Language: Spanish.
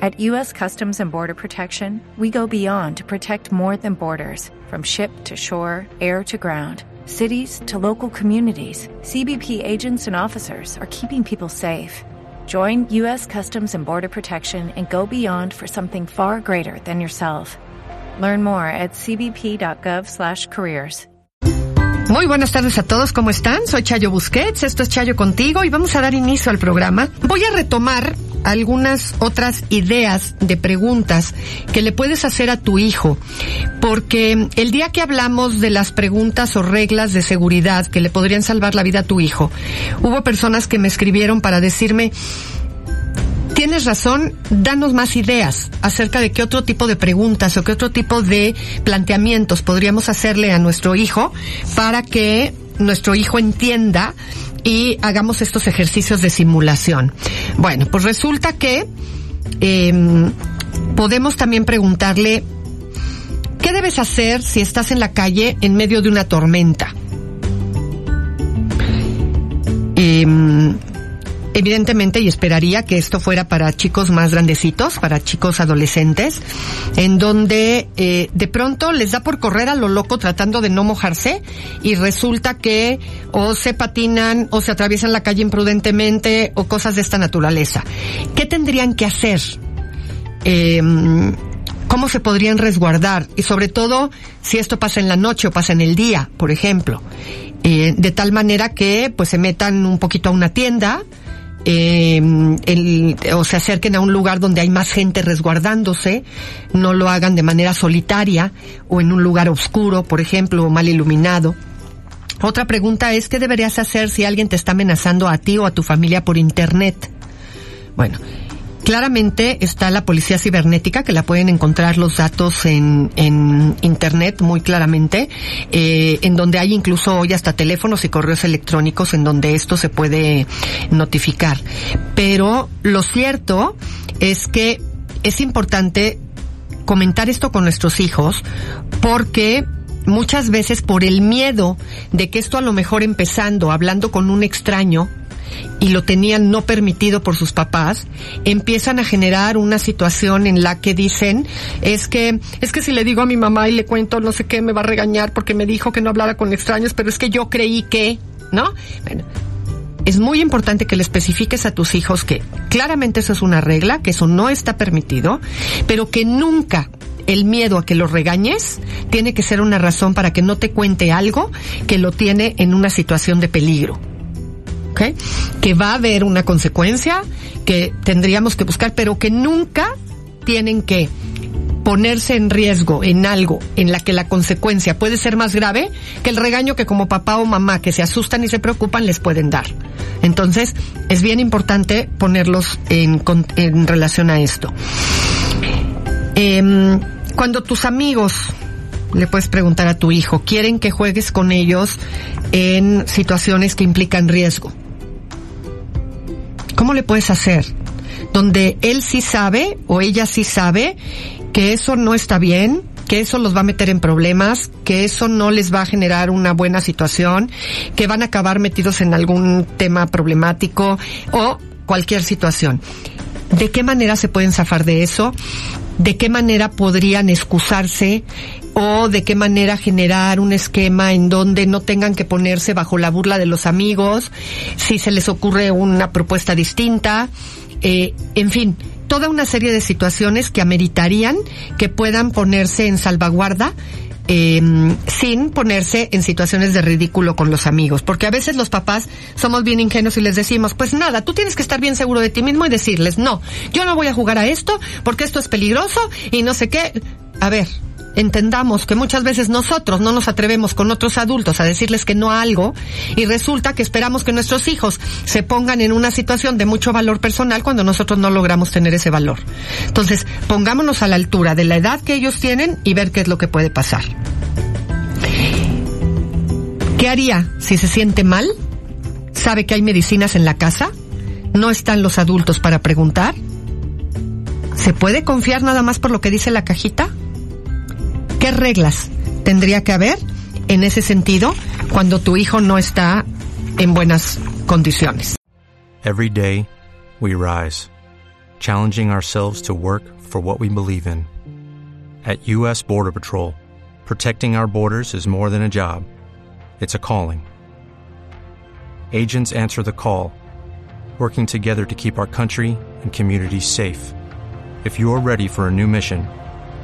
At U.S. Customs and Border Protection, we go beyond to protect more than borders from ship to shore, air to ground. Cities to local communities, CBP agents and officers are keeping people safe. Join U.S. Customs and Border Protection and go beyond for something far greater than yourself. Learn more at cbp.gov/careers. Muy buenas tardes a todos, ¿cómo están? Soy Chayo Busquets, esto es Chayo contigo y vamos a dar inicio al programa. Voy a retomar algunas otras ideas de preguntas que le puedes hacer a tu hijo, porque el día que hablamos de las preguntas o reglas de seguridad que le podrían salvar la vida a tu hijo, hubo personas que me escribieron para decirme, tienes razón, danos más ideas acerca de qué otro tipo de preguntas o qué otro tipo de planteamientos podríamos hacerle a nuestro hijo para que nuestro hijo entienda y hagamos estos ejercicios de simulación. Bueno, pues resulta que eh, podemos también preguntarle, ¿qué debes hacer si estás en la calle en medio de una tormenta? Evidentemente, y esperaría que esto fuera para chicos más grandecitos, para chicos adolescentes, en donde eh, de pronto les da por correr a lo loco tratando de no mojarse y resulta que o se patinan o se atraviesan la calle imprudentemente o cosas de esta naturaleza. ¿Qué tendrían que hacer? Eh, ¿Cómo se podrían resguardar? Y sobre todo, si esto pasa en la noche o pasa en el día, por ejemplo. Eh, de tal manera que pues se metan un poquito a una tienda, eh, el, o se acerquen a un lugar donde hay más gente resguardándose, no lo hagan de manera solitaria o en un lugar oscuro, por ejemplo, o mal iluminado. Otra pregunta es, ¿qué deberías hacer si alguien te está amenazando a ti o a tu familia por Internet? Bueno, Claramente está la policía cibernética, que la pueden encontrar los datos en, en internet muy claramente, eh, en donde hay incluso hoy hasta teléfonos y correos electrónicos en donde esto se puede notificar. Pero lo cierto es que es importante comentar esto con nuestros hijos porque muchas veces por el miedo de que esto a lo mejor empezando hablando con un extraño y lo tenían no permitido por sus papás, empiezan a generar una situación en la que dicen, es que, es que si le digo a mi mamá y le cuento no sé qué, me va a regañar porque me dijo que no hablara con extraños, pero es que yo creí que, ¿no? Bueno, es muy importante que le especifiques a tus hijos que claramente eso es una regla, que eso no está permitido, pero que nunca el miedo a que lo regañes tiene que ser una razón para que no te cuente algo que lo tiene en una situación de peligro. Que va a haber una consecuencia que tendríamos que buscar, pero que nunca tienen que ponerse en riesgo en algo en la que la consecuencia puede ser más grave que el regaño que como papá o mamá que se asustan y se preocupan les pueden dar. Entonces, es bien importante ponerlos en, relación a esto. Eh, cuando tus amigos le puedes preguntar a tu hijo, quieren que juegues con ellos en situaciones que implican riesgo. ¿Cómo le puedes hacer? Donde él sí sabe o ella sí sabe que eso no está bien, que eso los va a meter en problemas, que eso no les va a generar una buena situación, que van a acabar metidos en algún tema problemático o cualquier situación. ¿De qué manera se pueden zafar de eso? ¿De qué manera podrían excusarse? o de qué manera generar un esquema en donde no tengan que ponerse bajo la burla de los amigos, si se les ocurre una propuesta distinta, eh, en fin, toda una serie de situaciones que ameritarían que puedan ponerse en salvaguarda eh, sin ponerse en situaciones de ridículo con los amigos. Porque a veces los papás somos bien ingenuos y les decimos, pues nada, tú tienes que estar bien seguro de ti mismo y decirles, no, yo no voy a jugar a esto porque esto es peligroso y no sé qué. A ver, entendamos que muchas veces nosotros no nos atrevemos con otros adultos a decirles que no a algo y resulta que esperamos que nuestros hijos se pongan en una situación de mucho valor personal cuando nosotros no logramos tener ese valor. Entonces, pongámonos a la altura de la edad que ellos tienen y ver qué es lo que puede pasar. ¿Qué haría si se siente mal? ¿Sabe que hay medicinas en la casa? ¿No están los adultos para preguntar? ¿Se puede confiar nada más por lo que dice la cajita? ¿Qué reglas tendría que haber en ese sentido cuando tu hijo no está en buenas condiciones? Every day, we rise, challenging ourselves to work for what we believe in. At U.S. Border Patrol, protecting our borders is more than a job, it's a calling. Agents answer the call, working together to keep our country and communities safe. If you're ready for a new mission,